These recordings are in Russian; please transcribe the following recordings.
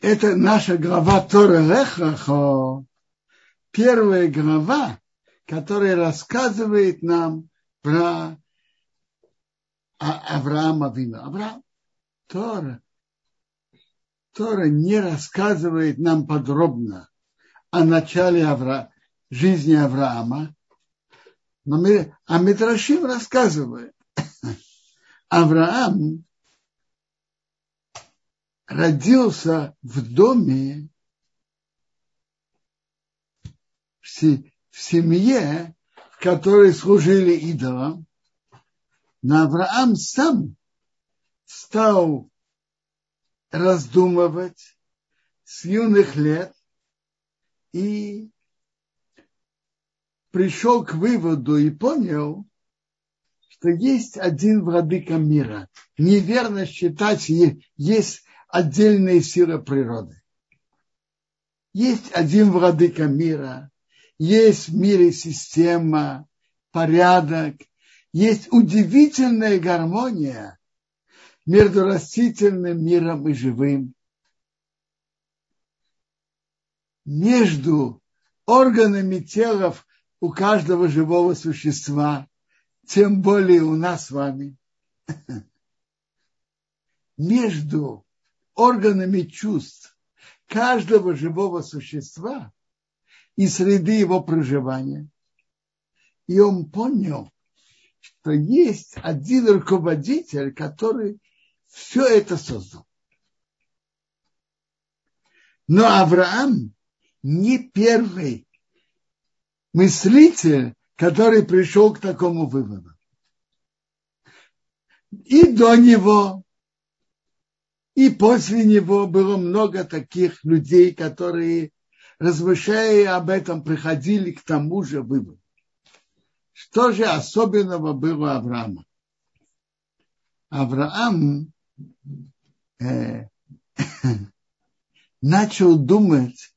это наша глава Тора Лехахо, первая глава, которая рассказывает нам про Авраама Вину. Авраам, Тора, Тора не рассказывает нам подробно о начале Авра... жизни Авраама, но мы, а Митрашим рассказывает. Авраам родился в доме, в семье, в которой служили идолам, но Авраам сам стал раздумывать с юных лет и пришел к выводу и понял, что есть один владыка мира. Неверно считать, есть отдельные силы природы. Есть один владыка мира, есть в мире система, порядок, есть удивительная гармония между растительным миром и живым, между органами тела у каждого живого существа, тем более у нас с вами, между органами чувств каждого живого существа и среды его проживания. И он понял, что есть один руководитель, который все это создал. Но Авраам не первый мыслитель, который пришел к такому выводу. И до него и после него было много таких людей, которые, размышляя об этом, приходили к тому же выводу. Что же особенного было Авраама? Авраам э, начал думать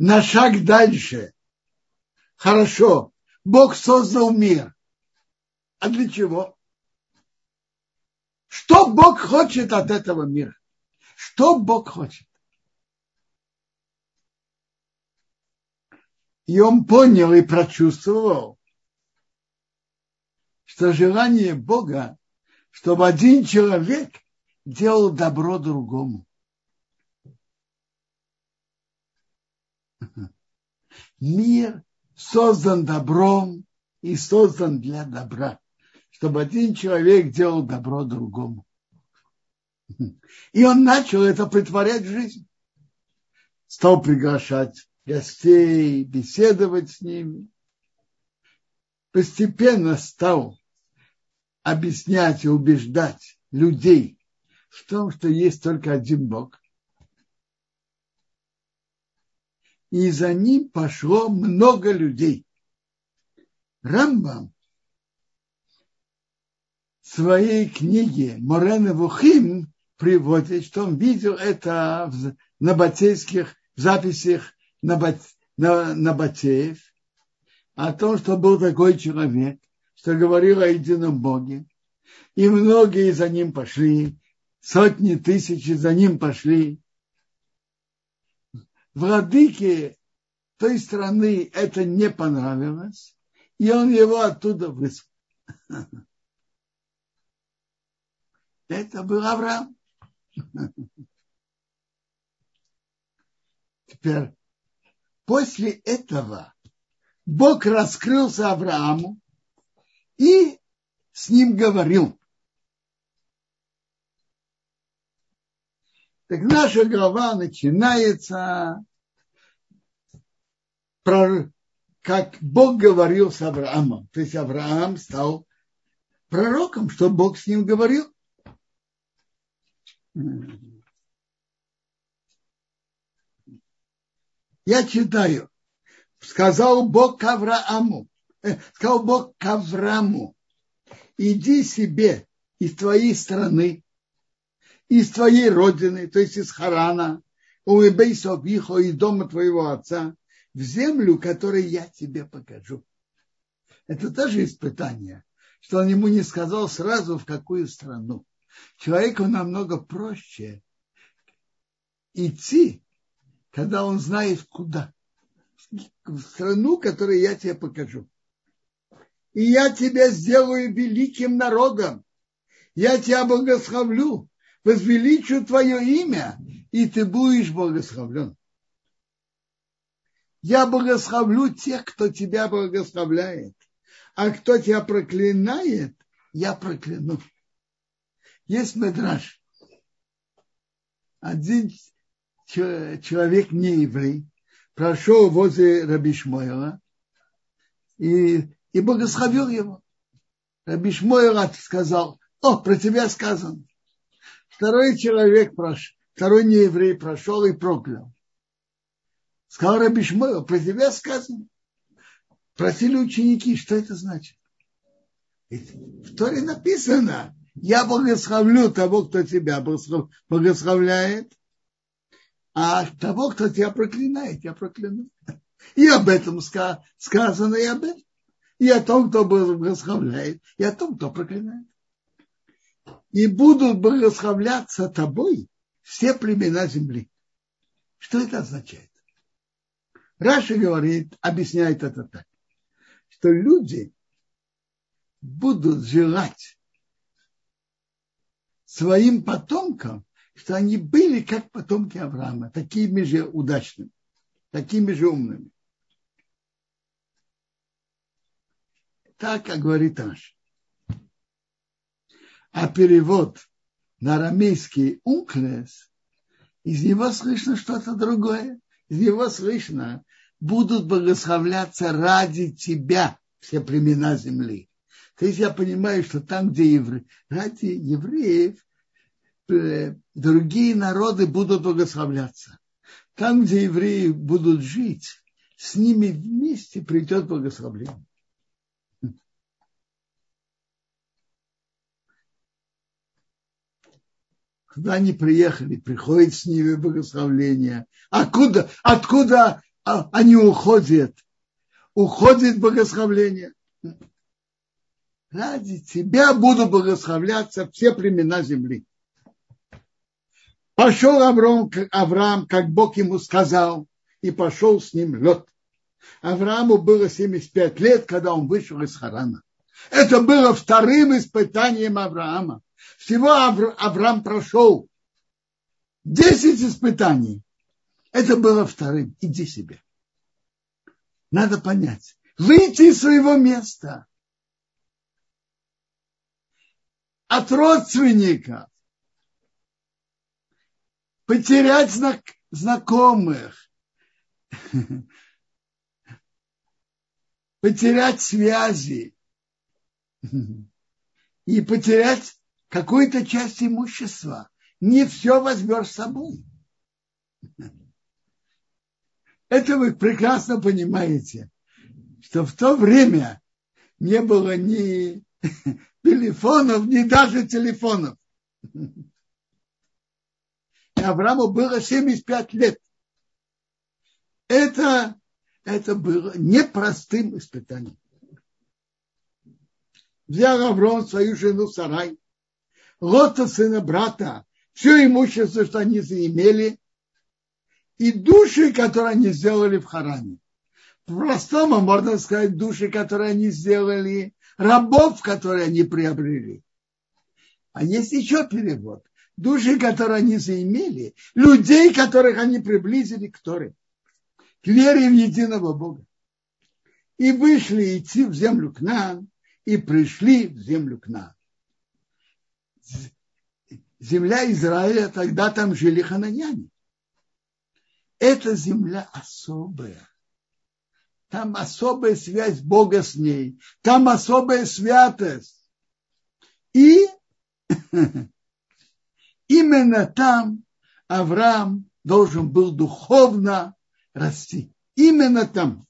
на шаг дальше. Хорошо, Бог создал мир. А для чего? Что Бог хочет от этого мира? Что Бог хочет? И он понял и прочувствовал, что желание Бога, чтобы один человек делал добро другому. Мир создан добром и создан для добра, чтобы один человек делал добро другому. И он начал это притворять в жизнь. Стал приглашать гостей, беседовать с ними. Постепенно стал объяснять и убеждать людей в том, что есть только один Бог. И за ним пошло много людей. Рамбам в своей книге Морена Вухим приводит, что он видел это в набатейских записях Набатеев, о том, что был такой человек, что говорил о едином Боге, и многие за ним пошли, сотни тысяч за ним пошли. Владыке той страны это не понравилось, и он его оттуда вызвал. Это был Авраам. Теперь, после этого Бог раскрылся Аврааму и с ним говорил. Так наша глава начинается, про, как Бог говорил с Авраамом. То есть Авраам стал пророком, что Бог с ним говорил. Я читаю. Сказал Бог к Аврааму, э, сказал Бог к Аврааму, иди себе из твоей страны, из твоей родины, то есть из Харана, у Ибейсовихо и дома твоего отца, в землю, которую я тебе покажу. Это тоже испытание, что он ему не сказал сразу, в какую страну. Человеку намного проще идти, когда он знает куда. В страну, которую я тебе покажу. И я тебя сделаю великим народом. Я тебя благословлю, возвеличу твое имя, и ты будешь благословлен. Я благословлю тех, кто тебя благословляет, а кто тебя проклинает, я прокляну. Есть медраж. Один человек не еврей прошел возле Раби Шмойла и, и благословил его. Раби Шмойла сказал, о, про тебя сказано. Второй человек прошел, второй нееврей прошел и проклял. Сказал Раби Шмойла, про тебя сказано. Просили ученики, что это значит? В Торе написано, я благословлю того, кто тебя благословляет, а того, кто тебя проклинает, я прокляну. И об этом сказано, и об этом. И о том, кто благословляет, и о том, кто проклинает. И будут благословляться тобой все племена земли. Что это означает? Раша говорит, объясняет это так, что люди будут желать своим потомкам что они были как потомки Авраама, такими же удачными, такими же умными. Так, как говорит Аш. А перевод на арамейский «унклес» из него слышно что-то другое. Из него слышно, будут благословляться ради тебя все племена земли. То есть я понимаю, что там, где евреи, ради евреев Э, другие народы будут благословляться. Там, где евреи будут жить, с ними вместе придет благословление. Когда они приехали, приходит с ними благословление. Откуда, откуда они уходят? Уходит благословление. Ради тебя будут благословляться все племена земли. Пошел Авраам, Авраам, как Бог ему сказал, и пошел с ним лед. Аврааму было 75 лет, когда он вышел из Харана. Это было вторым испытанием Авраама. Всего Авраам прошел 10 испытаний. Это было вторым. Иди себе. Надо понять. Выйти из своего места. От родственников потерять знак, знакомых, потерять связи и потерять какую-то часть имущества. Не все возьмешь с собой. Это вы прекрасно понимаете, что в то время не было ни телефонов, ни даже телефонов. Аврааму было 75 лет. Это, это было непростым испытанием. Взял Авраам свою жену Сарай, Лота сына брата, все имущество, что они заимели, и души, которые они сделали в Харане. По-простому можно сказать души, которые они сделали, рабов, которые они приобрели. А есть еще перевод души, которые они заимели, людей, которых они приблизили к Торе, к вере в единого Бога. И вышли идти в землю к нам, и пришли в землю к нам. Земля Израиля, тогда там жили хананяне. Эта земля особая. Там особая связь Бога с ней. Там особая святость. И Именно там Авраам должен был духовно расти. Именно там.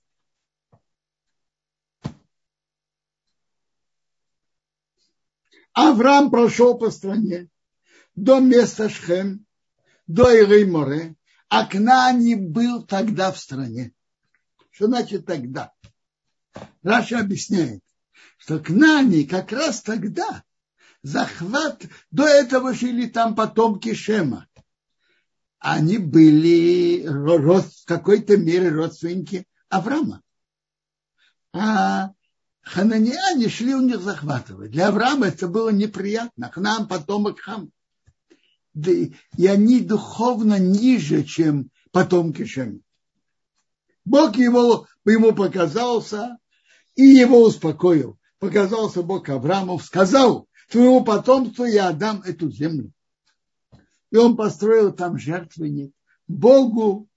Авраам прошел по стране до места Шхем, до Ирей-Море, а Кнани был тогда в стране. Что значит тогда? Раша объясняет, что Кнани как раз тогда захват, до этого жили там потомки Шема. они были в какой-то мере родственники Авраама. А хананиане шли у них захватывать. Для Авраама это было неприятно. К нам потомок Хам. И они духовно ниже, чем потомки Шем. Бог его, ему показался и его успокоил. Показался Бог Аврааму, сказал, твоему потомству я отдам эту землю. И он построил там жертвенник Богу,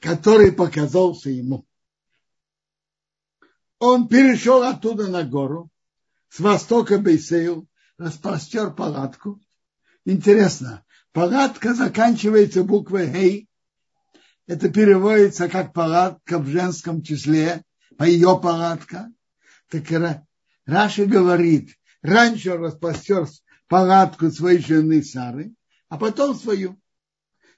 который показался ему. Он перешел оттуда на гору, с востока Бейс-Эйл, распростер палатку. Интересно, палатка заканчивается буквой «Гей». Это переводится как палатка в женском числе, по ее палатка. Так Раши говорит, раньше он распростер палатку своей жены Сары, а потом свою.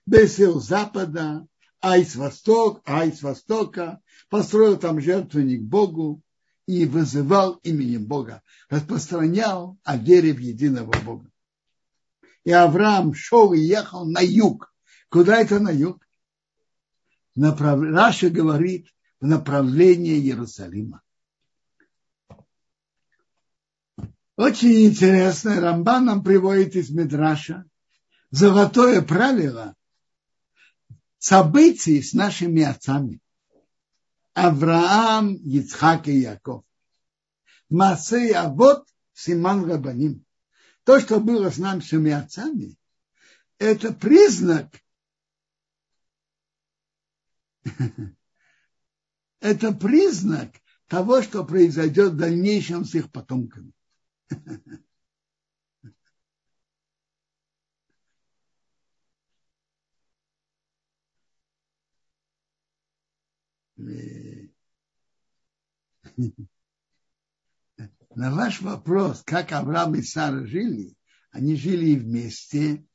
Бесил запада, ай с восток, ай с востока, построил там жертвенник Богу и вызывал именем Бога, распространял о вере в единого Бога. И Авраам шел и ехал на юг. Куда это на юг? Направ... Раша говорит в направлении Иерусалима. Очень интересно, Рамбан нам приводит из Медраша золотое правило событий с нашими отцами. Авраам, Ицхак и Яков. Масей Авод, Симан Рабаним. То, что было с нашими отцами, это признак, это признак того, что произойдет в дальнейшем с их потомками. На ваш вопрос, как Авраам и Сара жили, они жили вместе,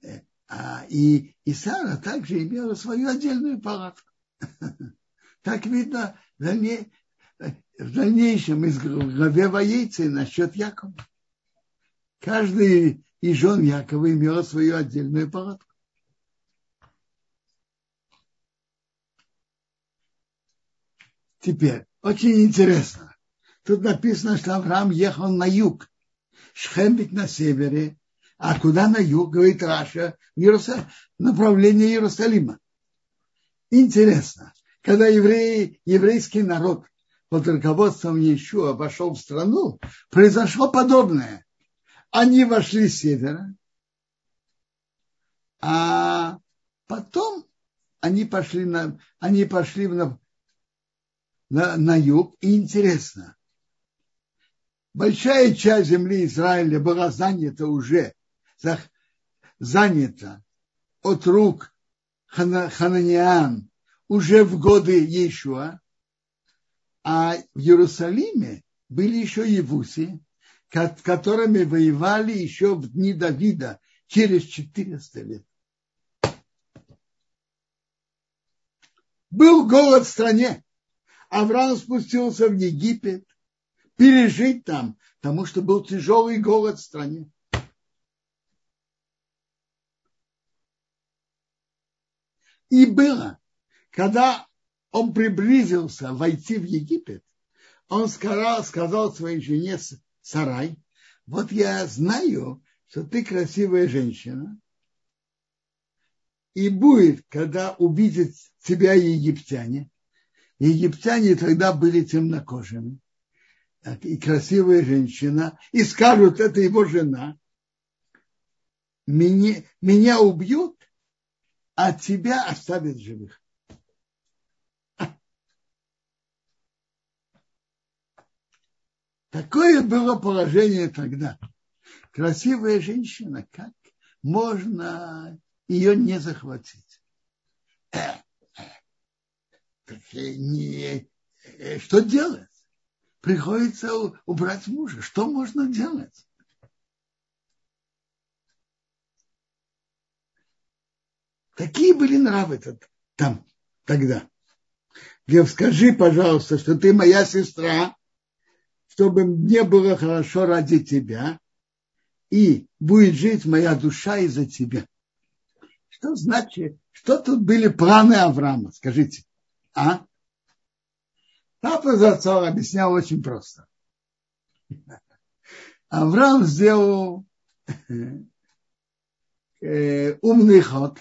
э, а, и, и Сара также имела свою отдельную палатку. Так видно, в дальнейшем из главе Воейцы насчет Якова. Каждый из жен Якова имел свою отдельную палатку. Теперь, очень интересно. Тут написано, что Авраам ехал на юг. Шхем ведь на севере. А куда на юг, говорит Раша, в Иерусалим, направление Иерусалима. Интересно, когда евреи, еврейский народ под руководством Иешуа вошел в страну, произошло подобное. Они вошли с севера, а потом они пошли, на, они пошли на, на, на юг. И интересно, большая часть земли Израиля была занята уже, занята от рук хананиан уже в годы Иешуа, а в Иерусалиме были еще евуси, которыми воевали еще в дни Давида через 400 лет. Был голод в стране. Авраам спустился в Египет, пережить там, потому что был тяжелый голод в стране. И было, когда он приблизился войти в Египет, он сказал, сказал своей жене Сарай, вот я знаю, что ты красивая женщина, и будет, когда увидят тебя египтяне, египтяне тогда были темнокожими, и красивая женщина, и скажут, это его жена, меня, меня убьют, а тебя оставят живых. Такое было положение тогда. Красивая женщина, как можно ее не захватить? Э, э, не, э, что делать? Приходится убрать мужа. Что можно делать? Какие были нравы там тогда? Лев, скажи, пожалуйста, что ты моя сестра, чтобы мне было хорошо ради тебя, и будет жить моя душа из-за тебя. Что значит, что тут были планы Авраама? Скажите, а? Папа Зацор объяснял очень просто. Авраам сделал э, умный ход.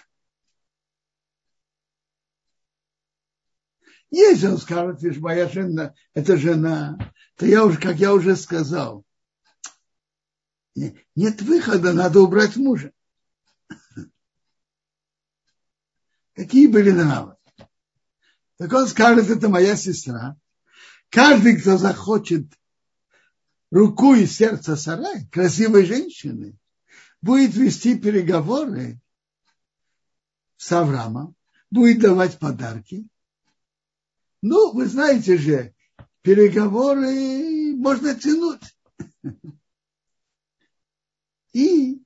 Если он скажет, видишь, моя жена, это жена, то я уже, как я уже сказал, нет выхода, надо убрать мужа. Какие были нравы? Так он скажет, это моя сестра. Каждый, кто захочет руку и сердце сарай, красивой женщины, будет вести переговоры с Авраамом, будет давать подарки. Ну, вы знаете же, переговоры можно тянуть. И,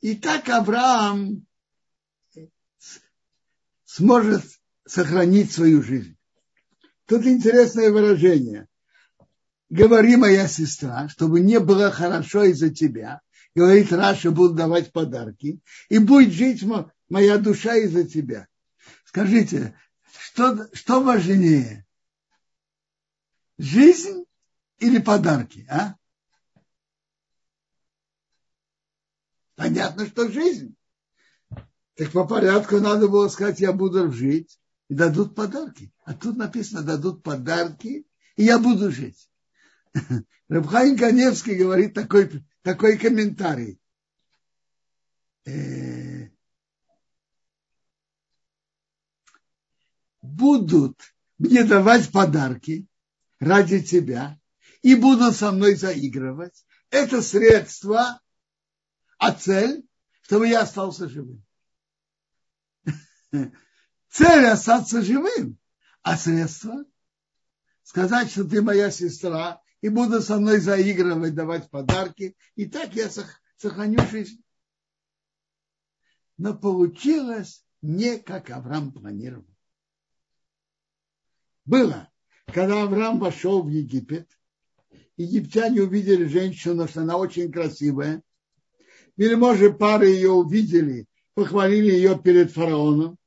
и так Авраам сможет сохранить свою жизнь. Тут интересное выражение. Говори, моя сестра, чтобы не было хорошо из-за тебя. Говорит, Раша, буду давать подарки. И будет жить моя душа из-за тебя. Скажите, что, что важнее? Жизнь или подарки, а? Понятно, что жизнь. Так по порядку надо было сказать, я буду жить, и дадут подарки. А тут написано, дадут подарки, и я буду жить. Рабхайн Каневский говорит такой, такой комментарий. Э, будут мне давать подарки ради тебя и будут со мной заигрывать. Это средство, а цель, чтобы я остался живым. Цель остаться живым, а средство сказать, что ты моя сестра, и буду со мной заигрывать, давать подарки, и так я сохраню жизнь. Но получилось не как Авраам планировал. Было, когда Авраам вошел в Египет, египтяне увидели женщину, что она очень красивая. Вельможи пары ее увидели, похвалили ее перед фараоном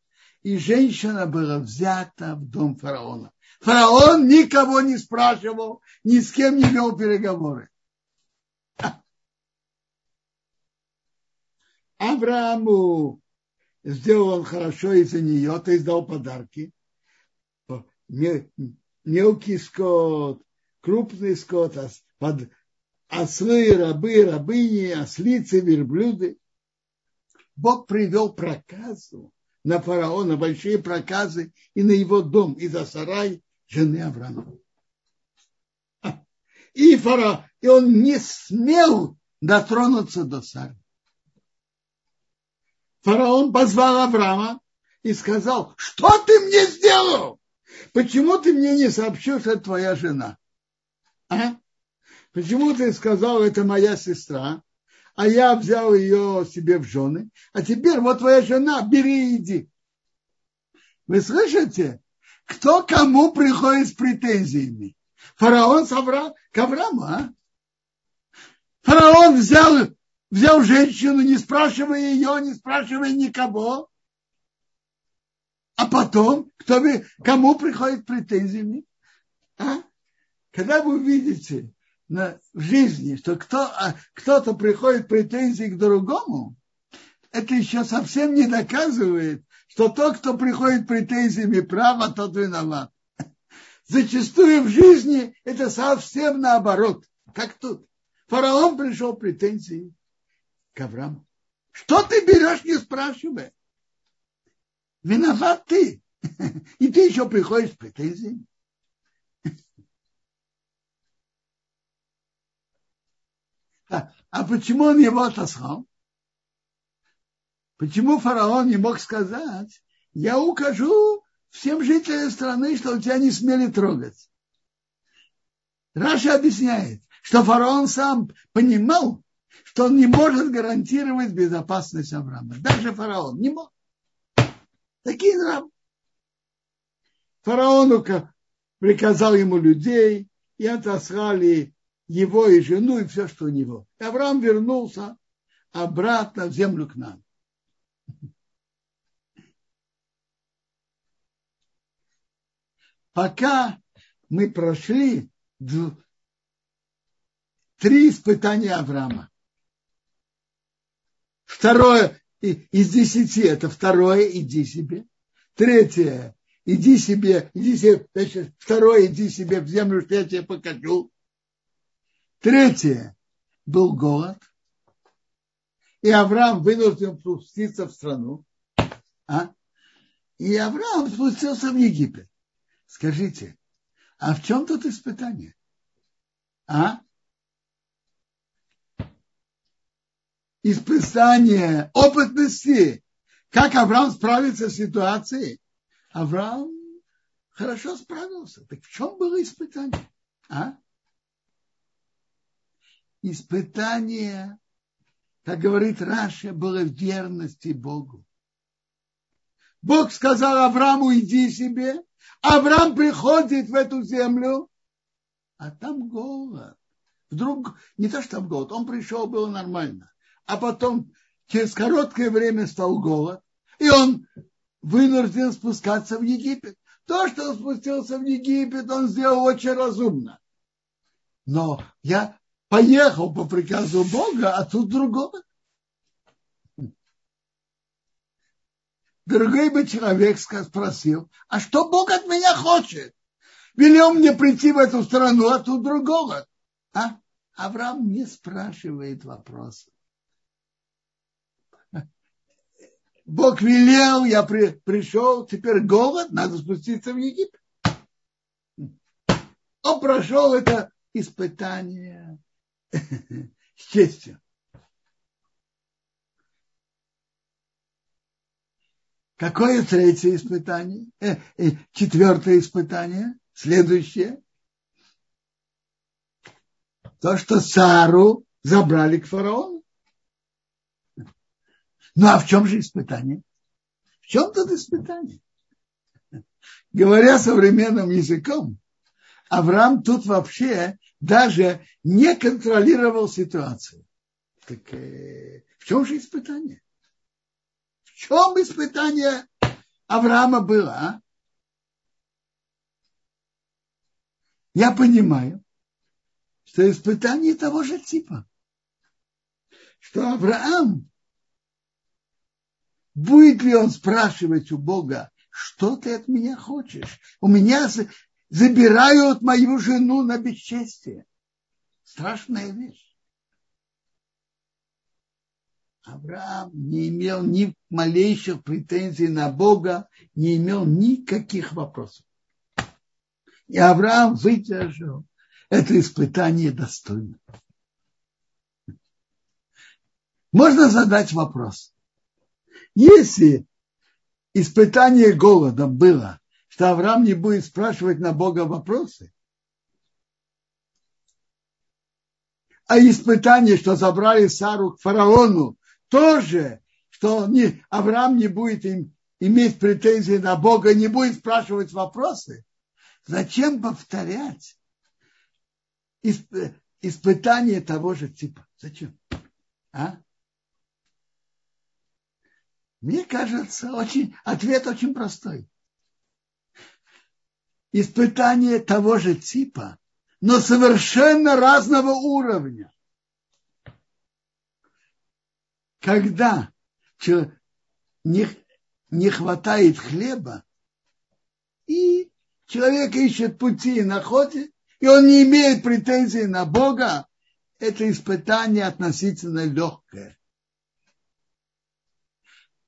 и женщина была взята в дом фараона. Фараон никого не спрашивал, ни с кем не вел переговоры. Аврааму сделал он хорошо из-за нее, то есть дал подарки. Мелкий скот, крупный скот, ослы, рабы, рабыни, ослицы, верблюды. Бог привел проказу на фараона большие проказы и на его дом, и за сарай жены Авраама. И, фараон, и он не смел дотронуться до Сары. Фараон позвал Авраама и сказал, что ты мне сделал? Почему ты мне не сообщил, что это твоя жена? А? Почему ты сказал, это моя сестра? а я взял ее себе в жены, а теперь вот твоя жена, бери и иди. Вы слышите? Кто кому приходит с претензиями? Фараон с Авра... к Аврааму, а? Фараон взял, взял женщину, не спрашивая ее, не спрашивая никого. А потом, кто кому приходит претензиями? А? Когда вы увидите, на, в жизни, что кто, а, кто-то приходит претензии к другому, это еще совсем не доказывает, что тот, кто приходит претензиями права, тот виноват. Зачастую в жизни это совсем наоборот, как тут. Фараон пришел претензии к Аврааму. Что ты берешь, не спрашивая? Виноват ты. И ты еще приходишь с претензиями. А почему он его отослал? Почему фараон не мог сказать, я укажу всем жителям страны, что тебя не смели трогать? Раша объясняет, что фараон сам понимал, что он не может гарантировать безопасность Авраама. Даже фараон не мог. Такие нравы. Фараону приказал ему людей, и отослали его и жену, и все, что у него. И Авраам вернулся обратно в землю к нам. Пока мы прошли три испытания Авраама. Второе из десяти, это второе, иди себе. Третье, иди себе, иди себе, значит, второе, иди себе в землю, что я тебе покажу. Третье, был голод. И Авраам вынужден спуститься в страну. А? И Авраам спустился в Египет. Скажите, а в чем тут испытание? А? Испытание опытности. Как Авраам справится с ситуацией? Авраам хорошо справился. Так в чем было испытание? А? Испытание, как говорит Раша, было в верности Богу. Бог сказал Аврааму, иди себе. Авраам приходит в эту землю, а там голод. Вдруг, не то, что там голод, он пришел, было нормально. А потом через короткое время стал голод, и он вынужден спускаться в Египет. То, что он спустился в Египет, он сделал очень разумно. Но я поехал по приказу Бога, а тут другого. Другой бы человек спросил, а что Бог от меня хочет? Велел мне прийти в эту страну, а тут другого. А? Авраам не спрашивает вопросов. Бог велел, я при, пришел, теперь голод, надо спуститься в Египет. Он прошел это испытание с честью. Какое третье испытание? Э, э, четвертое испытание, следующее. То, что Сару забрали к фараону. Ну а в чем же испытание? В чем тут испытание? Говоря современным языком, Авраам тут вообще даже не контролировал ситуацию. Так э, в чем же испытание? чем испытание Авраама было? А? Я понимаю, что испытание того же типа. Что Авраам, будет ли он спрашивать у Бога, что ты от меня хочешь? У меня забирают мою жену на бесчестие. Страшная вещь. Авраам не имел ни малейших претензий на Бога, не имел никаких вопросов. И Авраам выдержал это испытание достойно. Можно задать вопрос. Если испытание голодом было, что Авраам не будет спрашивать на Бога вопросы, а испытание, что забрали Сару к фараону, тоже, что не, Авраам не будет им, иметь претензии на Бога, не будет спрашивать вопросы, зачем повторять исп, испытание того же типа? Зачем? А? Мне кажется, очень, ответ очень простой. Испытание того же типа, но совершенно разного уровня когда не, не хватает хлеба, и человек ищет пути и находит, и он не имеет претензий на Бога, это испытание относительно легкое.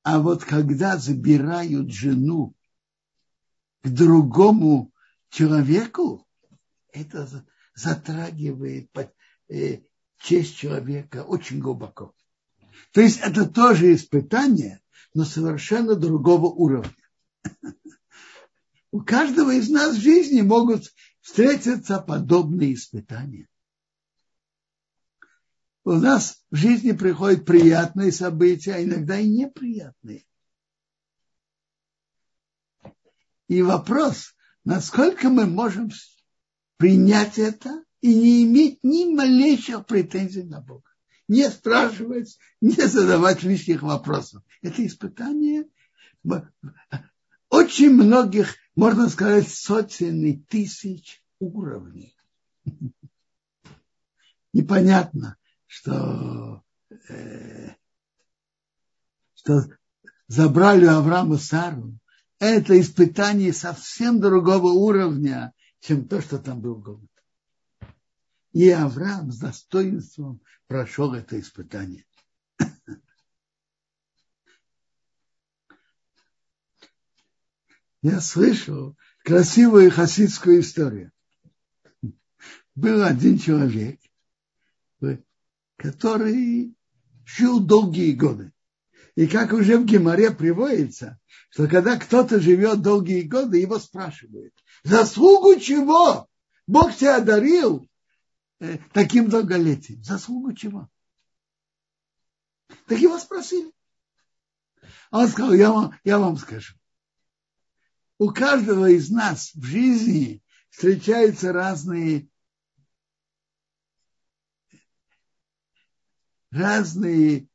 А вот когда забирают жену к другому человеку, это затрагивает э, честь человека очень глубоко. То есть это тоже испытание, но совершенно другого уровня. У каждого из нас в жизни могут встретиться подобные испытания. У нас в жизни приходят приятные события, а иногда и неприятные. И вопрос, насколько мы можем принять это и не иметь ни малейших претензий на Бога. Не спрашивать, не задавать лишних вопросов. Это испытание очень многих, можно сказать, сотен и тысяч уровней. Непонятно, что, э, что забрали Авраама Сару. Это испытание совсем другого уровня, чем то, что там был голод. И Авраам с достоинством прошел это испытание. Я слышал красивую хасидскую историю. Был один человек, который жил долгие годы. И как уже в Геморе приводится, что когда кто-то живет долгие годы, его спрашивают, заслугу чего Бог тебя одарил э, таким долголетием? Заслугу чего? Так его спросили. Он сказал, я вам, я вам скажу. У каждого из нас в жизни встречаются разные разные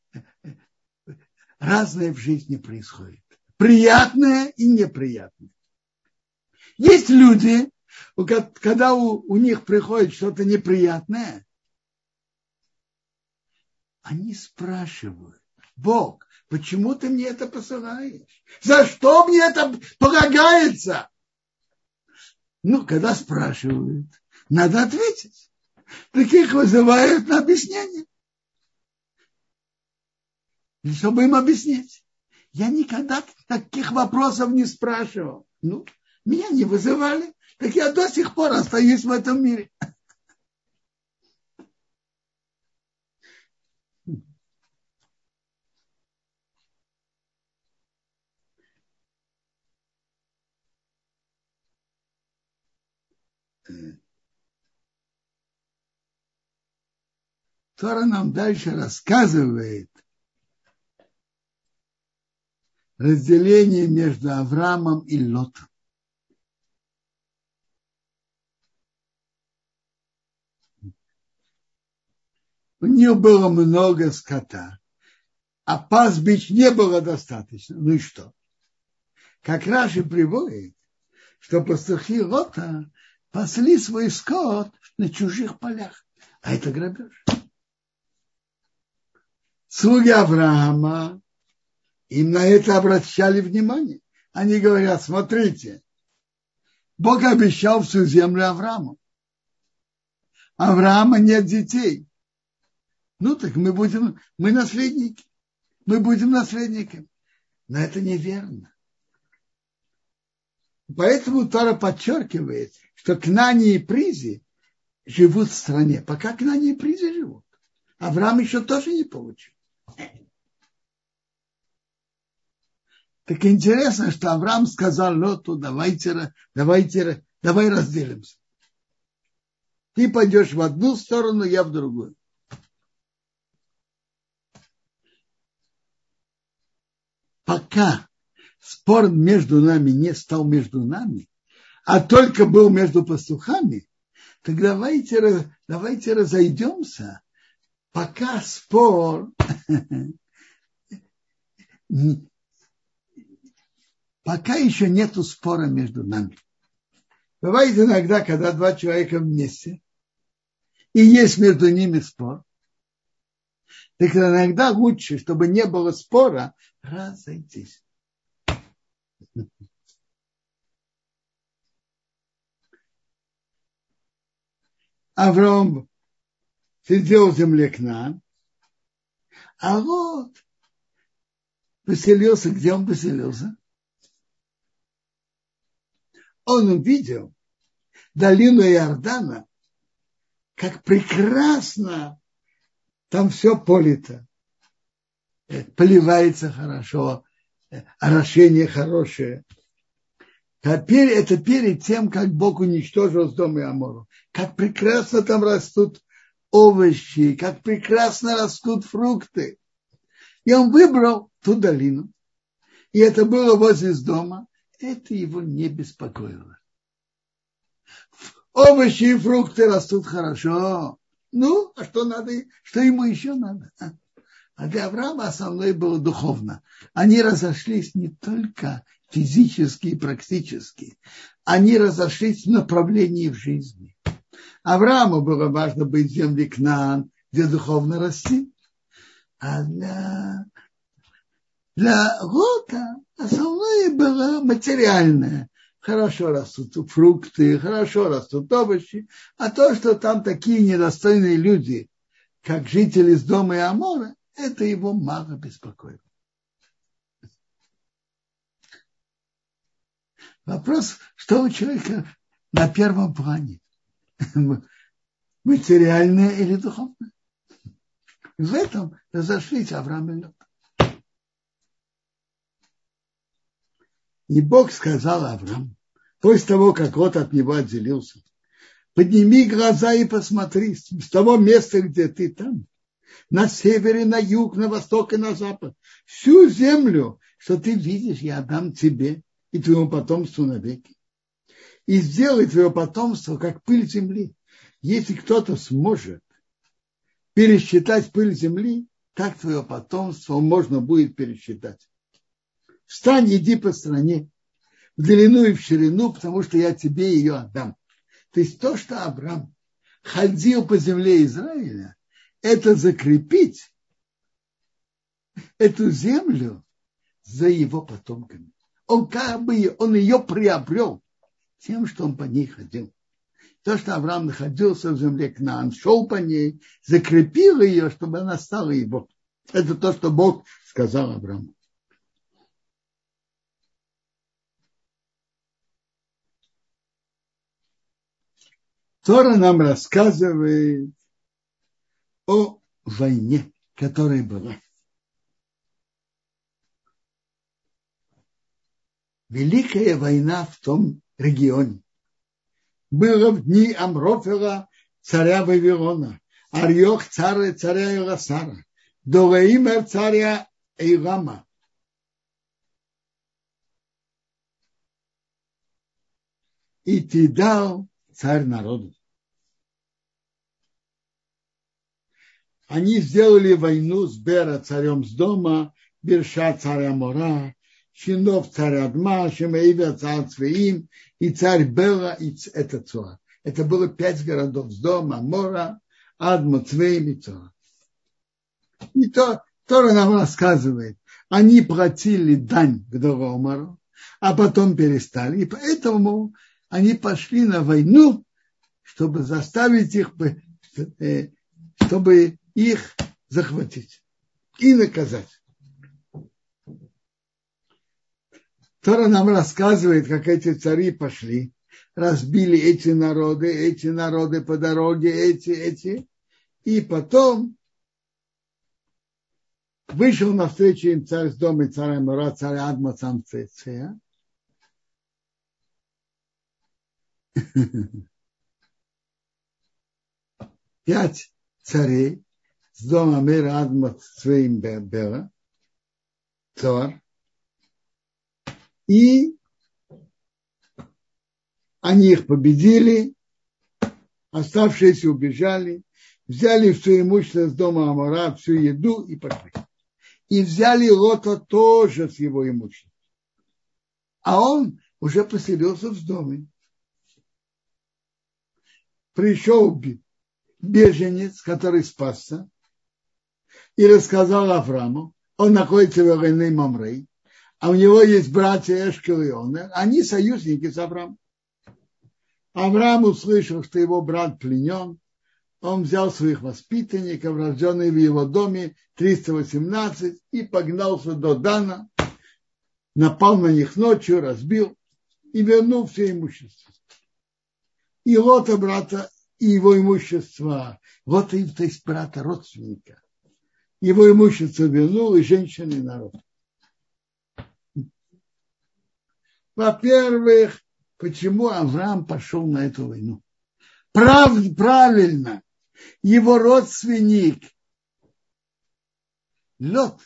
разное в жизни происходит. Приятное и неприятное. Есть люди, когда у, у них приходит что-то неприятное, они спрашивают, Бог, почему ты мне это посылаешь? За что мне это полагается? Ну, когда спрашивают, надо ответить. Таких вызывают на объяснение чтобы им объяснить. Я никогда таких вопросов не спрашивал. Ну, меня не вызывали, так я до сих пор остаюсь в этом мире. Тора нам дальше рассказывает разделение между Авраамом и Лотом. У них было много скота, а пастбищ не было достаточно. Ну и что? Как Раши приводит, что пастухи Лота пасли свой скот на чужих полях. А это грабеж. Слуги Авраама им на это обращали внимание. Они говорят, смотрите, Бог обещал всю землю Аврааму. Авраама нет детей. Ну так мы будем, мы наследники. Мы будем наследниками. Но это неверно. Поэтому Тора подчеркивает, что Кнани и Призи живут в стране. Пока Кнани и Призи живут. Авраам еще тоже не получил. Так интересно, что Авраам сказал Лоту, давайте, давайте, давай разделимся. Ты пойдешь в одну сторону, я в другую. Пока спор между нами не стал между нами, а только был между пастухами, так давайте, давайте разойдемся, пока спор Пока еще нету спора между нами. Бывает иногда, когда два человека вместе, и есть между ними спор, так иногда лучше, чтобы не было спора, разойтись. Авраам сидел в земле к нам, а вот поселился, где он поселился? Он увидел долину Иордана, как прекрасно там все полито. Э, поливается хорошо, э, орошение хорошее. Теперь это перед тем, как Бог уничтожил с дома Амору. Как прекрасно там растут овощи, как прекрасно растут фрукты. И он выбрал ту долину. И это было возле дома это его не беспокоило. Овощи и фрукты растут хорошо. Ну, а что надо, что ему еще надо? А, а для Авраама основное было духовно. Они разошлись не только физически и практически, они разошлись в направлении в жизни. Аврааму было важно быть в земле Кнаан, где духовно расти. А для, для Лота основное было материальное. Хорошо растут фрукты, хорошо растут овощи. А то, что там такие недостойные люди, как жители из дома и Амора, это его мало беспокоит. Вопрос, что у человека на первом плане? Материальное или духовное? в этом разошлись Авраам и Лот. И Бог сказал Авраам, после того, как Лот от него отделился, подними глаза и посмотри с того места, где ты там, на севере, на юг, на восток и на запад. Всю землю, что ты видишь, я дам тебе и твоему потомству навеки. И сделай твое потомство, как пыль земли. Если кто-то сможет пересчитать пыль земли, так твое потомство можно будет пересчитать. Встань, иди по стране, в длину и в ширину, потому что я тебе ее отдам. То есть то, что Авраам ходил по земле Израиля, это закрепить эту землю за его потомками. Он как бы он ее приобрел тем, что он по ней ходил. То, что Авраам находился в земле к шел по ней, закрепил ее, чтобы она стала его. Это то, что Бог сказал Аврааму. Тора нам рассказывает о войне, которая была. Великая война в том регионе было в дни Амрофера, царя Вавилона, Арьох царя царя Иласара, Долаимер царя Эйлама. И ты дал царь народу. Они сделали войну с Бера царем с дома, Берша царя Мора, Шинов царь Адма, Шемаида царь Цвеим, и царь Бела, и это Цуа. Это было пять городов с дома, Мора, Адма, Цвеим и Цуа. И то, Тора нам рассказывает, они платили дань к Доромару, а потом перестали. И поэтому они пошли на войну, чтобы заставить их, э, чтобы их захватить и наказать. Тора нам рассказывает, как эти цари пошли, разбили эти народы, эти народы по дороге, эти, эти, и потом вышел навстречу им царь с дома царя Мура, царь Адма Цамцеция. Пять царей с дома мира Адма Цвеим Бела, царь, и они их победили, оставшиеся убежали, взяли все имущество с дома Амара, всю еду и пошли. И взяли Лота тоже с его имуществом. А он уже поселился в доме. Пришел беженец, который спасся, и рассказал Аврааму, он находится в войне Мамрей, а у него есть братья Эшкел и Онер, они союзники с Авраамом. Авраам услышал, что его брат пленен, он взял своих воспитанников, рожденных в его доме, 318, и погнался до Дана, напал на них ночью, разбил и вернул все имущество. И Лота брата, и его имущество, вот и то есть брата родственника. Его имущество вернул и женщины и народ. Во-первых, почему Авраам пошел на эту войну? Прав, правильно, его родственник Лед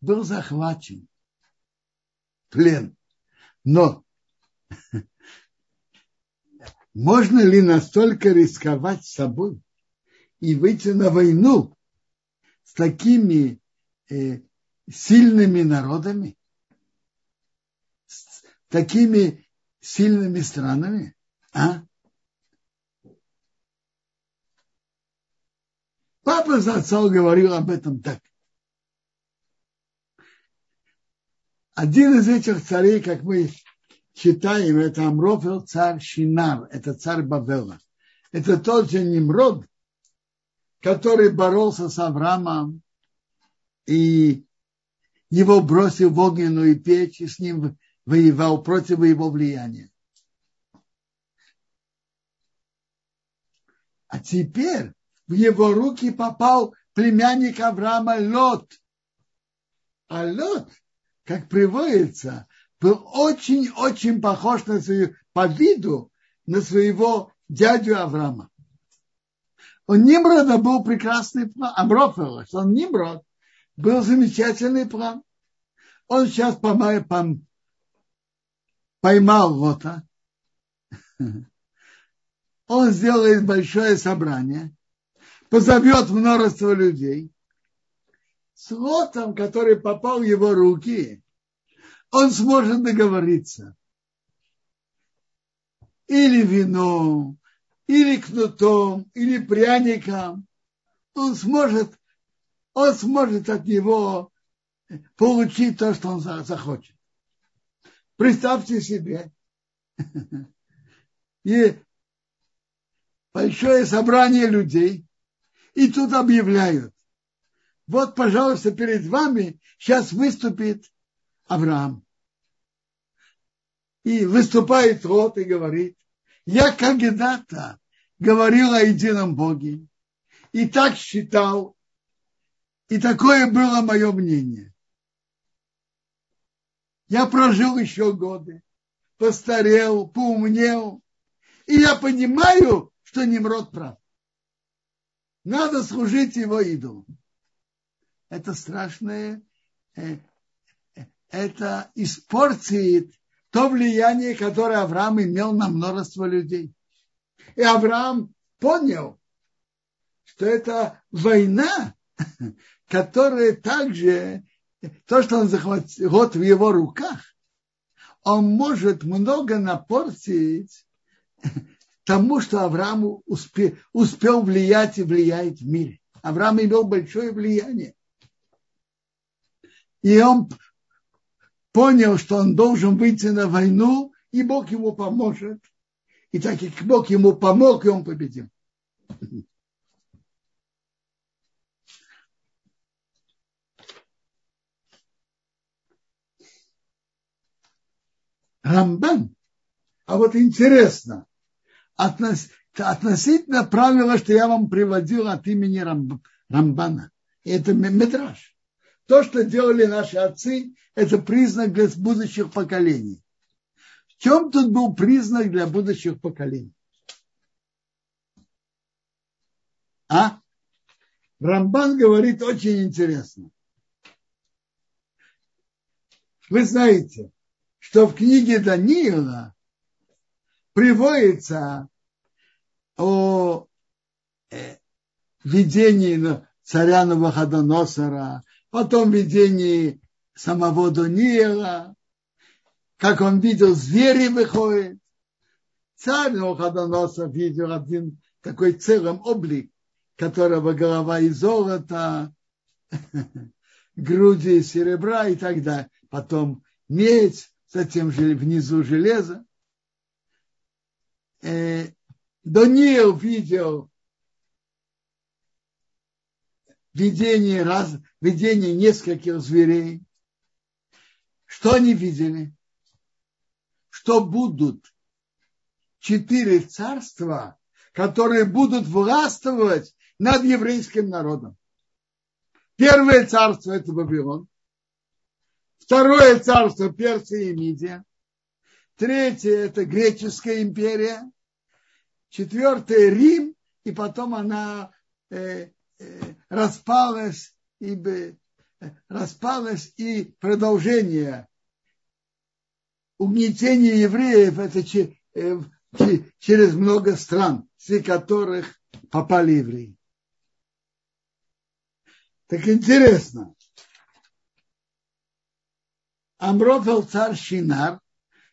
был захвачен, плен. Но можно ли настолько рисковать собой и выйти на войну с такими э, сильными народами, с такими сильными странами? А? Папа Зацал говорил об этом так. Один из этих царей, как мы читаем, это Амрофел царь Шинар, это царь Бавела. Это тот же Немрод, который боролся с Авраамом и его бросил в огненную печь и с ним воевал против его влияния. А теперь в его руки попал племянник Авраама Лот. А Лот, как приводится, был очень-очень похож на свою, по виду на своего дядю Авраама. У Нимрода был прекрасный план. Амрофела, что он Нимрод, был замечательный план. Он сейчас поймал, поймал Лота. Он сделает большое собрание, позовет множество людей. С Лотом, который попал в его руки, он сможет договориться. Или вино, или кнутом, или пряником. Он сможет, он сможет от него получить то, что он захочет. Представьте себе, и большое собрание людей, и тут объявляют, вот, пожалуйста, перед вами сейчас выступит Авраам. И выступает рот и говорит, я когда-то говорил о едином Боге, и так считал, и такое было мое мнение. Я прожил еще годы, постарел, поумнел, и я понимаю, что Немрод прав. Надо служить его идолу. Это страшное э, это испортит то влияние, которое Авраам имел на множество людей. И Авраам понял, что это война, которая также, то, что он захватил вот в его руках, он может много напортить тому, что Авраам успел, успел влиять и влияет в мире. Авраам имел большое влияние. И он понял, что он должен выйти на войну, и Бог ему поможет. И так как Бог ему помог, и он победил. Рамбан. А вот интересно, относ, относительно правила, что я вам приводил от имени Рамбана. Это Медраж. То, что делали наши отцы, это признак для будущих поколений. В чем тут был признак для будущих поколений? А? Рамбан говорит очень интересно. Вы знаете, что в книге Даниила приводится о э, видении царя Потом видение самого Даниила, как он видел, звери выходят. Царь Навуходоносор видел один такой целым облик, которого голова из золота, груди из серебра и так далее. Потом медь, затем внизу железо. Э, Даниил видел видение, раз, видение нескольких зверей. Что они видели? Что будут четыре царства, которые будут властвовать над еврейским народом. Первое царство – это Вавилон. Второе царство – Персия и Мидия. Третье – это Греческая империя. Четвертое – Рим. И потом она э, э, распалась и распалась и продолжение угнетения евреев это через много стран, среди которых попали евреи. Так интересно. Амрофел царь Шинар.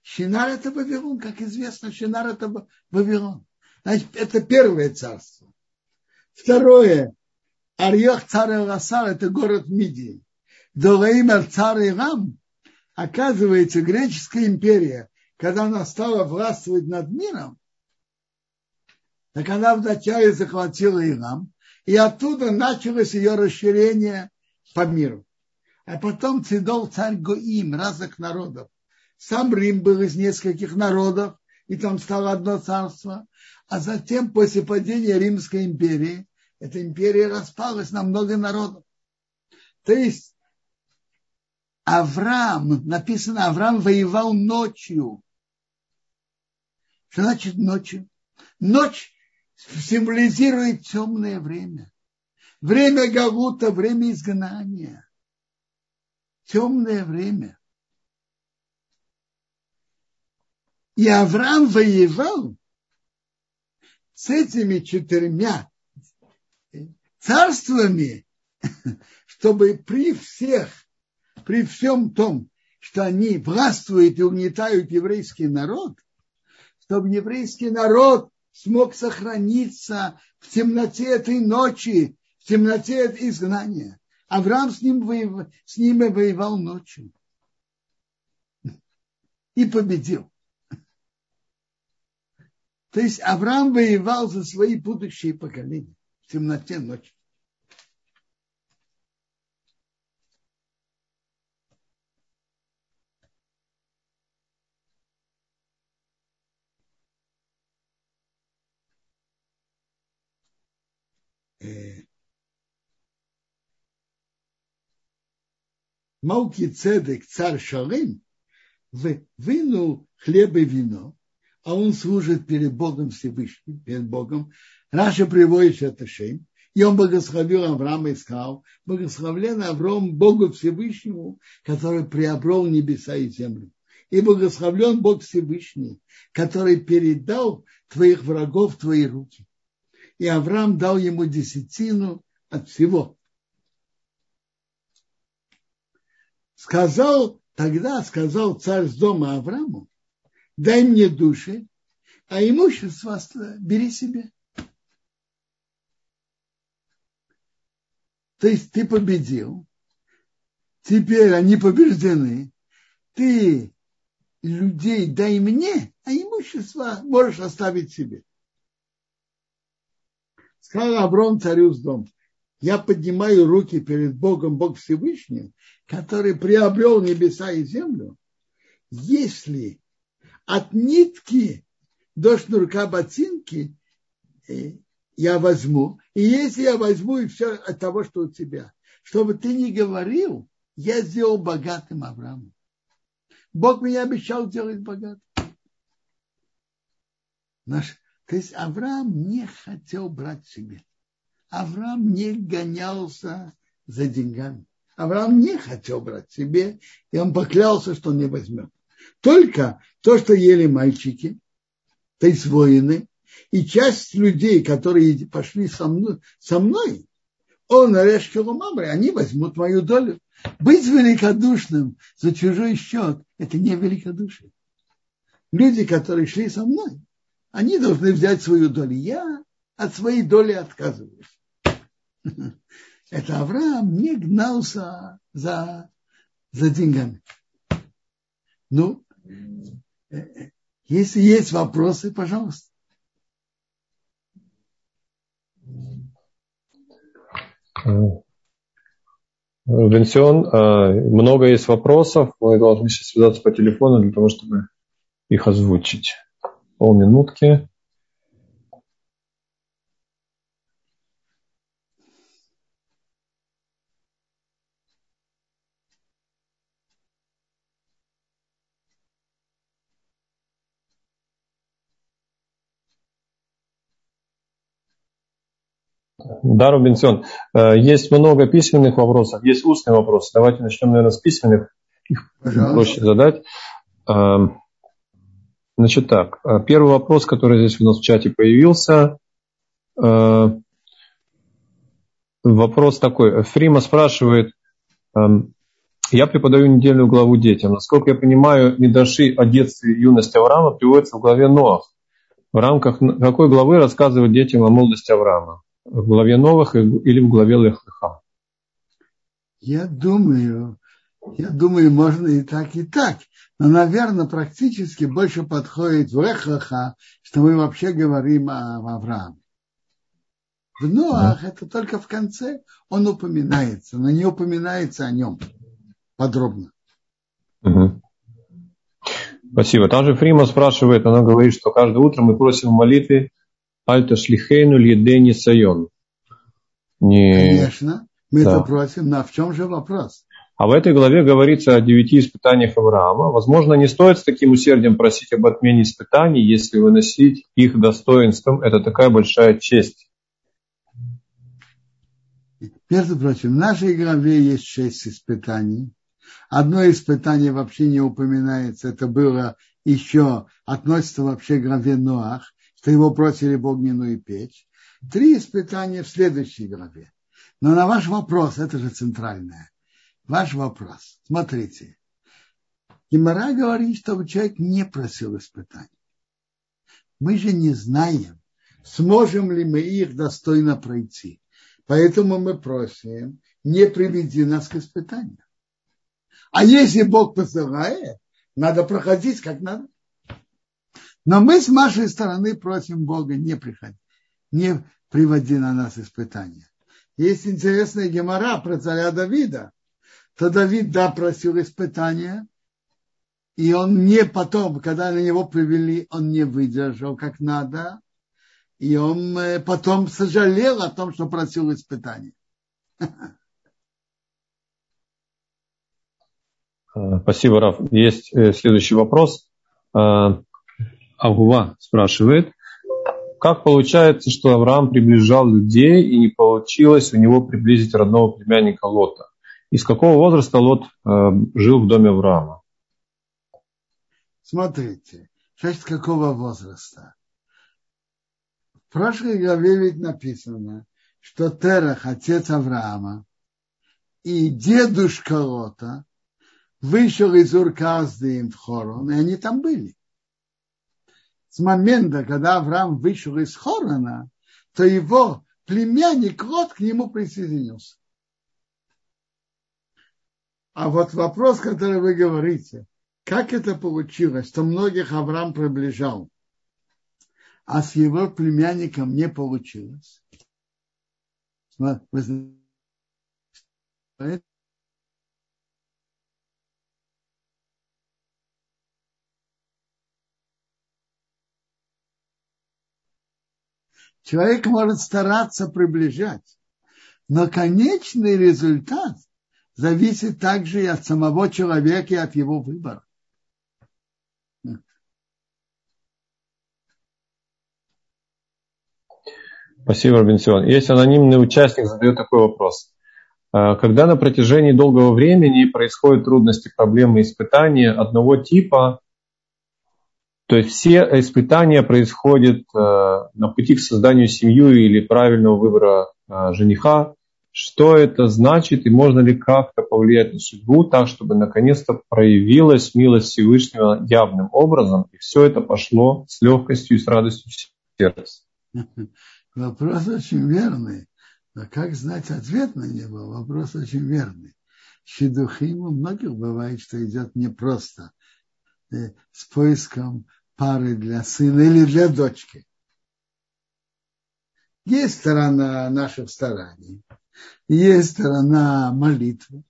Шинар это Вавилон, как известно, Шинар это Вавилон. Значит, это первое царство. Второе, Арьех царь Ласар, это город Мидии. Долаимер царь Ирам, оказывается, греческая империя, когда она стала властвовать над миром, так она вначале захватила Ирам, и оттуда началось ее расширение по миру. А потом цедол царь Гоим, разных народов. Сам Рим был из нескольких народов, и там стало одно царство. А затем, после падения Римской империи, эта империя распалась на много народов. То есть Авраам, написано, Авраам воевал ночью. Что значит ночью? Ночь символизирует темное время. Время Галута, время изгнания. Темное время. И Авраам воевал с этими четырьмя царствами, чтобы при всех, при всем том, что они властвуют и угнетают еврейский народ, чтобы еврейский народ смог сохраниться в темноте этой ночи, в темноте изгнания. Авраам с, ним воевал, с ними воевал ночью и победил. То есть Авраам воевал за свои будущие поколения в темноте ночи. Э, Малки Цедек, царь Шалим, вынул хлеб и вино, а он служит перед Богом Всевышним, перед Богом. Раша приводит это шейм, и он благословил Авраама и сказал, благословлен Авраам Богу Всевышнему, который приобрел небеса и землю. И благословлен Бог Всевышний, который передал твоих врагов в твои руки и Авраам дал ему десятину от всего. Сказал, тогда сказал царь с дома Аврааму, дай мне души, а имущество бери себе. То есть ты победил, теперь они побеждены, ты людей дай мне, а имущество можешь оставить себе. Сказал Аврон царю с дом, я поднимаю руки перед Богом, Бог Всевышним, который приобрел небеса и землю, если от нитки до шнурка ботинки э, я возьму, и если я возьму и все от того, что у тебя, чтобы ты не говорил, я сделал богатым Авраамом. Бог меня обещал сделать богатым. Наш то есть Авраам не хотел брать себе. Авраам не гонялся за деньгами. Авраам не хотел брать себе, и он поклялся, что не возьмет. Только то, что ели мальчики, то есть воины, и часть людей, которые пошли со мной, со мной он Решкелумамри, они возьмут мою долю. Быть великодушным за чужой счет – это не великодушие. Люди, которые шли со мной, они должны взять свою долю. Я от своей доли отказываюсь. Это Авраам не гнался за, за деньгами. Ну, э, э, если есть вопросы, пожалуйста. Венсион, э, много есть вопросов. Мы должны сейчас связаться по телефону для того, чтобы их озвучить полминутки. Да, Рубинсон, э, есть много письменных вопросов, есть устные вопросы. Давайте начнем, наверное, с письменных. Их Пожалуйста. проще задать. Эм, Значит так, первый вопрос, который здесь у нас в чате появился, вопрос такой. Фрима спрашивает, я преподаю недельную главу детям. Насколько я понимаю, Мидаши о детстве и юности Авраама приводится в главе Ноах. В рамках какой главы рассказывать детям о молодости Авраама? В главе Новых или в главе Лехлыха? Я думаю, я думаю, можно и так, и так. Но, наверное, практически больше подходит в Лехлыха, что мы вообще говорим о Аврааме. В Ноах да. это только в конце он упоминается, но не упоминается о нем подробно. Угу. Спасибо. Там же Фрима спрашивает, она говорит, что каждое утро мы просим молитвы Альта Шлихейну Льедени Сайон. Не... Конечно, мы да. это просим, но в чем же вопрос? А в этой главе говорится о девяти испытаниях Авраама. Возможно, не стоит с таким усердием просить об отмене испытаний, если выносить их достоинством. Это такая большая честь. Между прочим, в нашей главе есть шесть испытаний. Одно испытание вообще не упоминается. Это было еще, относится вообще к главе Ноах, что его бросили в огненную печь. Три испытания в следующей главе. Но на ваш вопрос, это же центральное. Ваш вопрос. Смотрите. Гимара говорит, чтобы человек не просил испытаний. Мы же не знаем, сможем ли мы их достойно пройти. Поэтому мы просим, не приведи нас к испытанию. А если Бог посылает, надо проходить как надо. Но мы с нашей стороны просим Бога не приходить, не приводи на нас испытания. Есть интересная гемора про царя Давида. То Давид, да, просил испытания, и он не потом, когда на него привели, он не выдержал как надо, и он э, потом сожалел о том, что просил испытания. Э, спасибо, Раф. Есть э, следующий вопрос. Агува спрашивает, как получается, что Авраам приближал людей и не получилось у него приблизить родного племянника Лота? Из какого возраста Лот жил в доме Авраама? Смотрите, часть какого возраста? В прошлой главе ведь написано, что Терах, отец Авраама, и дедушка Лота вышел из Урказды в Хорон, и они там были. С момента, когда Авраам вышел из Хорона, то его племянник Лот к нему присоединился. А вот вопрос, который вы говорите, как это получилось, что многих Авраам приближал, а с его племянником не получилось. Человек может стараться приближать, но конечный результат зависит также и от самого человека и от его выбора. Спасибо, Робинсон. Есть анонимный участник, задает такой вопрос. А, когда на протяжении долгого времени происходят трудности, проблемы, испытания одного типа, то есть все испытания происходят а, на пути к созданию семьи или правильного выбора а, жениха, что это значит и можно ли как-то повлиять на судьбу так, чтобы наконец-то проявилась милость Всевышнего явным образом, и все это пошло с легкостью и с радостью в сердце. Вопрос очень верный. Но как знать ответ на него? Вопрос очень верный. Щедухим у многих бывает, что идет непросто э, с поиском пары для сына или для дочки. Есть сторона наших стараний, есть сторона молитвы.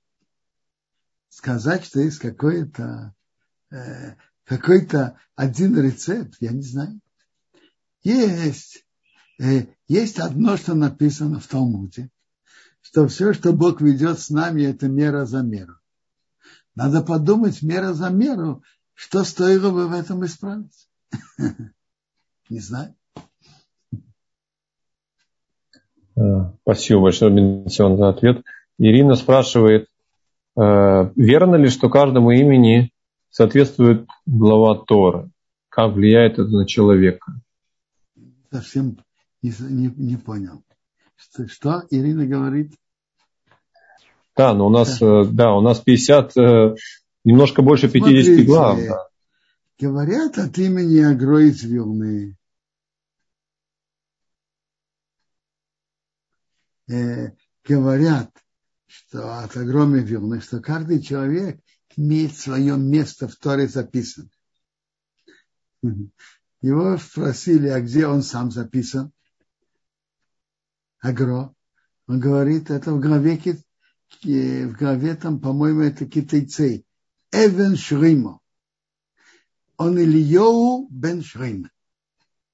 Сказать, что есть какой-то э, какой-то один рецепт, я не знаю. Есть Э, есть одно, что написано в Талмуде, что все, что Бог ведет с нами, это мера за меру. Надо подумать мера за меру, что стоило бы в этом исправить. Не знаю. Э, спасибо большое, Бенсион, за ответ. Ирина спрашивает, э, верно ли, что каждому имени соответствует глава Торы? как влияет это на человека. Совсем не, не, не понял. Что, что Ирина говорит? Да, но у нас, да, да у нас 50, немножко больше 50 Смотрите, глав. Да. Говорят от имени Агро из Вилны. Э, говорят, что от огромной Вилны, что каждый человек имеет свое место в Торе записан. Его спросили, а где он сам записан? Агро. Он говорит, это в главе, в главе там, по-моему, это китайцы. Эвен Шримо. Он Ильоу бен Шрейма.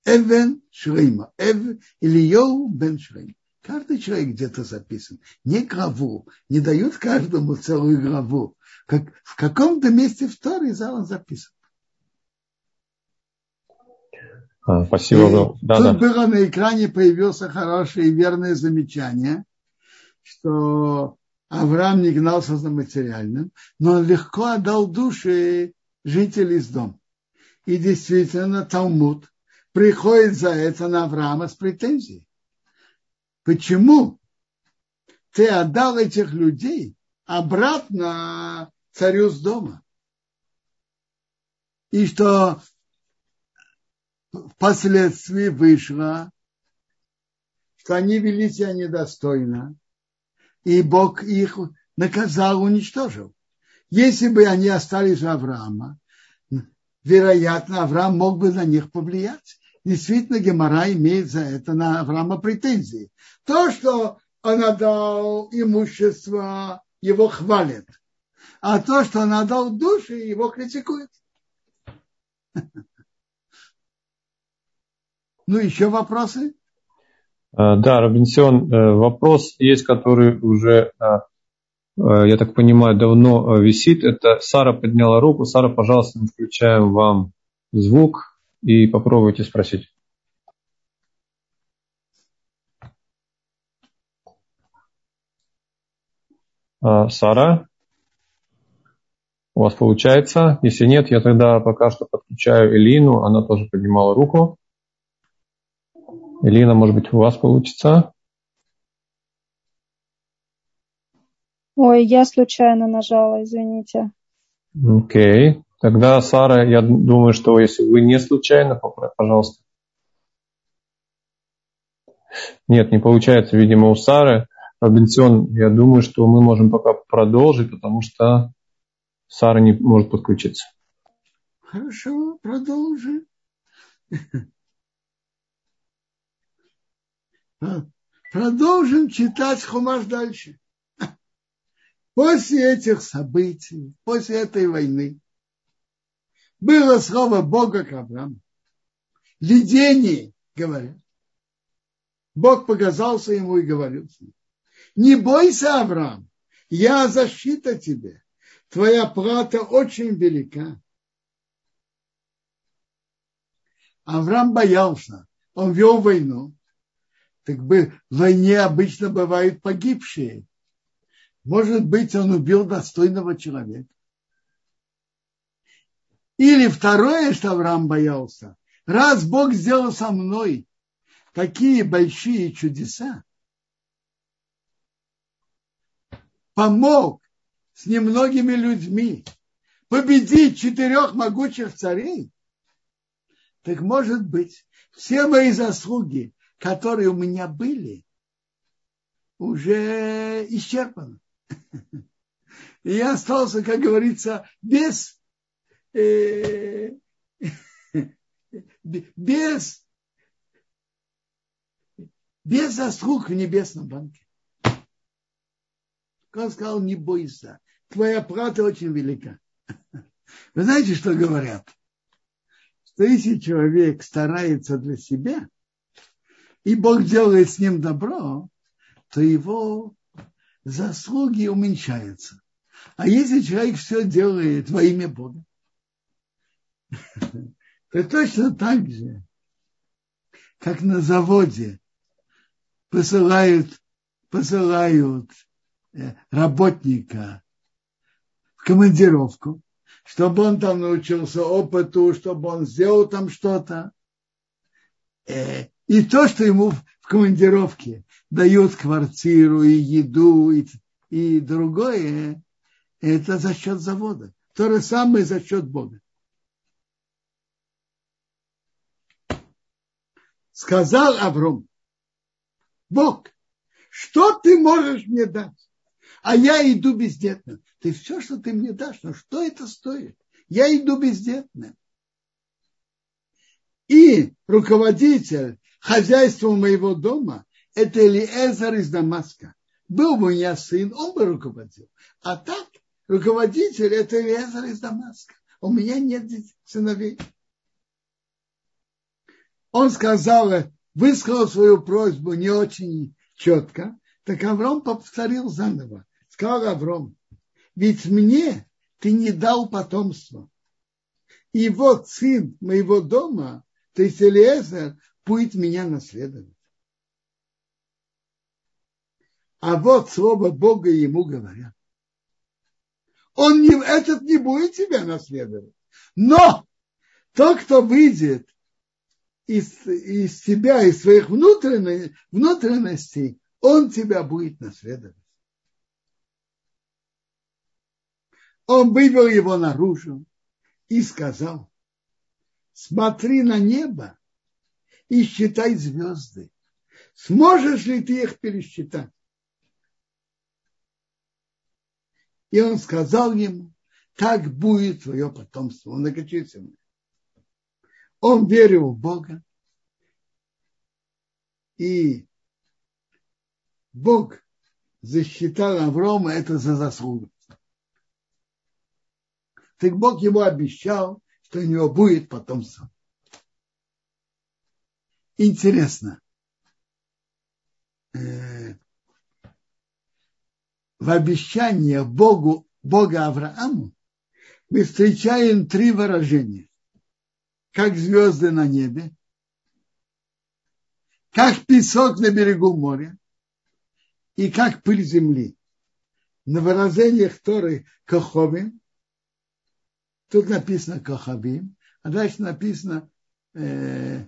Эвен Шрейма. Эв Ильоу бен Шрейма. Каждый человек где-то записан. Не главу. Не дают каждому целую главу. Как, в каком-то месте в Торе он записан. А, спасибо. И да, тут да. было на экране появился хорошее и верное замечание, что Авраам не гнался за материальным, но он легко отдал души жителей из дома. И действительно, Талмуд приходит за это на Авраама с претензией. Почему ты отдал этих людей обратно царю с дома? И что впоследствии вышло, что они вели себя недостойно, и Бог их наказал, уничтожил. Если бы они остались у Авраама, вероятно, Авраам мог бы на них повлиять. Действительно, Гемора имеет за это на Авраама претензии. То, что он отдал имущество, его хвалит. А то, что он отдал души, его критикует. Ну, еще вопросы? А, да, Робинсон, э, вопрос есть, который уже а, Э, я так понимаю, давно э, висит. Это Сара подняла руку. Сара, пожалуйста, мы включаем вам звук и попробуйте спросить. А, Сара, у вас получается? Если нет, я тогда пока что подключаю Элину. Она тоже поднимала руку. Элина, может быть, у вас получится? Ой, я случайно нажала, извините. Окей. Okay. Тогда, Сара, я думаю, что если вы не случайно, пожалуйста. Нет, не получается, видимо, у Сары. Робинсон, я думаю, что мы можем пока продолжить, потому что Сара не может подключиться. Хорошо, продолжим. Продолжим читать Хумаш дальше. После этих событий, после этой войны, было слово Бога к Аврааму. Видение, говорят. Бог показался ему и говорил с ним. Не бойся, Авраам, я защита тебе. Твоя плата очень велика. Авраам боялся. Он вел войну. Так бы в войне обычно бывают погибшие. Может быть, он убил достойного человека. Или второе, что Авраам боялся. Раз Бог сделал со мной такие большие чудеса, помог с немногими людьми победить четырех могучих царей, так может быть, все мои заслуги, которые у меня были, уже исчерпаны. Я остался, как говорится, без, э, без, без заслуг в небесном банке. Он сказал, не бойся, твоя плата очень велика. Вы знаете, что говорят? Что если человек старается для себя, и Бог делает с ним добро, то его заслуги уменьшаются. А если человек все делает во имя Бога, то точно так же, как на заводе посылают, посылают э, работника в командировку, чтобы он там научился опыту, чтобы он сделал там что-то. И то, что ему в командировке дают квартиру и еду и, и другое, это за счет завода. То же самое за счет Бога. Сказал Авром, Бог, что ты можешь мне дать? А я иду бездетным. Ты все, что ты мне дашь, но что это стоит? Я иду бездетным. И руководитель хозяйства моего дома – это Элиэзер из Дамаска. Был бы у меня сын, он бы руководил. А так, руководитель – это Элиэзер из Дамаска. У меня нет сыновей. Он сказал, высказал свою просьбу не очень четко, так Авром повторил заново. Сказал Авром, ведь мне ты не дал потомства. И вот сын моего дома, то есть Элиезер, будет меня наследовать. А вот слово Бога ему говорят. Он не, этот не будет тебя наследовать. Но тот, кто выйдет из, из себя, из своих внутренностей, внутренностей, он тебя будет наследовать. Он вывел его наружу и сказал, смотри на небо и считай звезды. Сможешь ли ты их пересчитать? И он сказал ему, так будет твое потомство, многочисленное. Он верил в Бога, и Бог засчитал Аврома это за заслугу так Бог ему обещал, что у него будет потомство. Интересно. Э, в обещании Богу, Бога Аврааму мы встречаем три выражения. Как звезды на небе, как песок на берегу моря и как пыль земли. На выражениях Торы Каховим Тут написано Кохабим, а дальше написано э,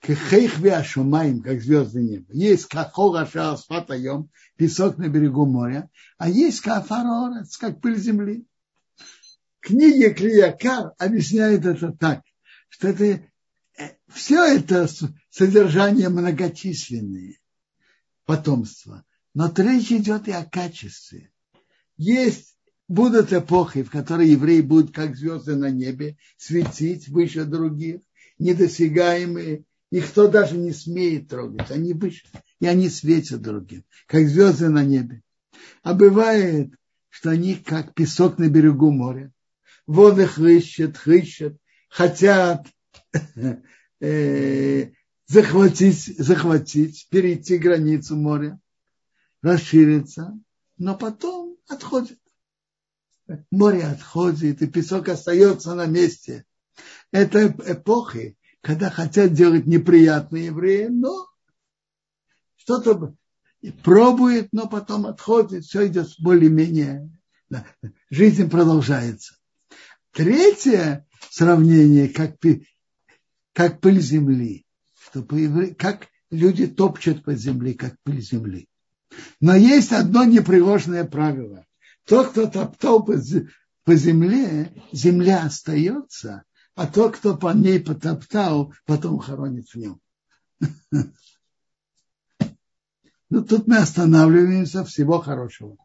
Кехейхви Ашумаим, как звезды неба. Есть Кахора Шаасфатайом, песок на берегу моря, а есть Кафарорец, как пыль земли. Книги Клиякар объясняет это так, что это э, все это содержание многочисленные потомства. Но речь идет и о качестве. Есть будут эпохи, в которой евреи будут как звезды на небе, светить выше других, недосягаемые, никто даже не смеет трогать, они выше, и они светят другим, как звезды на небе. А бывает, что они как песок на берегу моря. Воды хыщут, хыщут, хотят э, захватить, захватить, перейти границу моря, расшириться, но потом отходят море отходит, и песок остается на месте. Это эпохи, когда хотят делать неприятные евреи, но что-то пробует, но потом отходит, все идет более-менее, да, жизнь продолжается. Третье сравнение, как, как пыль земли, что как люди топчут по земле, как пыль земли. Но есть одно непреложное правило. Тот, кто топтал по, по земле, земля остается, а тот, кто по ней потоптал, потом хоронит в нем. Ну, тут мы останавливаемся. Всего хорошего.